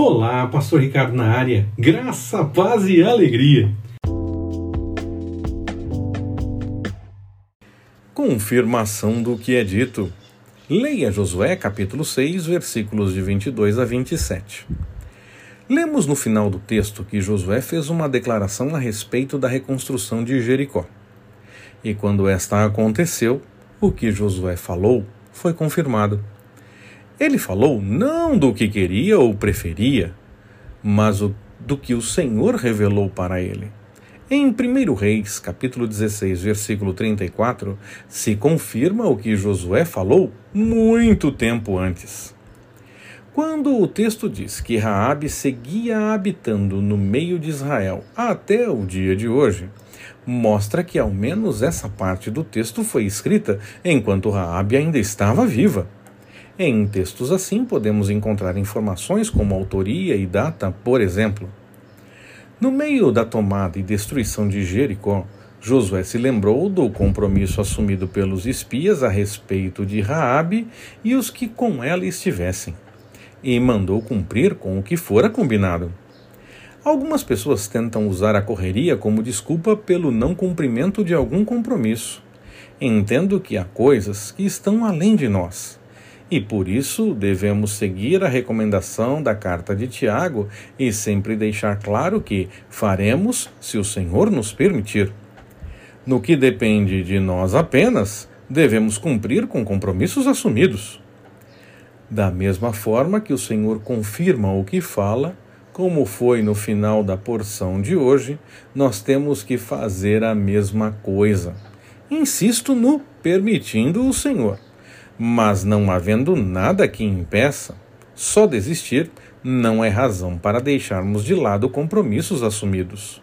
Olá, Pastor Ricardo na área. Graça, paz e alegria. Confirmação do que é dito. Leia Josué capítulo 6, versículos de 22 a 27. Lemos no final do texto que Josué fez uma declaração a respeito da reconstrução de Jericó. E quando esta aconteceu, o que Josué falou foi confirmado. Ele falou não do que queria ou preferia, mas do que o Senhor revelou para ele. Em 1 Reis, capítulo 16, versículo 34, se confirma o que Josué falou muito tempo antes. Quando o texto diz que Raabe seguia habitando no meio de Israel até o dia de hoje, mostra que ao menos essa parte do texto foi escrita enquanto Raabe ainda estava viva. Em textos assim podemos encontrar informações como autoria e data, por exemplo. No meio da tomada e destruição de Jericó, Josué se lembrou do compromisso assumido pelos espias a respeito de Raabe e os que com ela estivessem, e mandou cumprir com o que fora combinado. Algumas pessoas tentam usar a correria como desculpa pelo não cumprimento de algum compromisso. Entendo que há coisas que estão além de nós e por isso devemos seguir a recomendação da carta de Tiago e sempre deixar claro que faremos se o Senhor nos permitir. No que depende de nós apenas, devemos cumprir com compromissos assumidos. Da mesma forma que o Senhor confirma o que fala, como foi no final da porção de hoje, nós temos que fazer a mesma coisa. Insisto no permitindo o Senhor. Mas não havendo nada que impeça, só desistir não é razão para deixarmos de lado compromissos assumidos.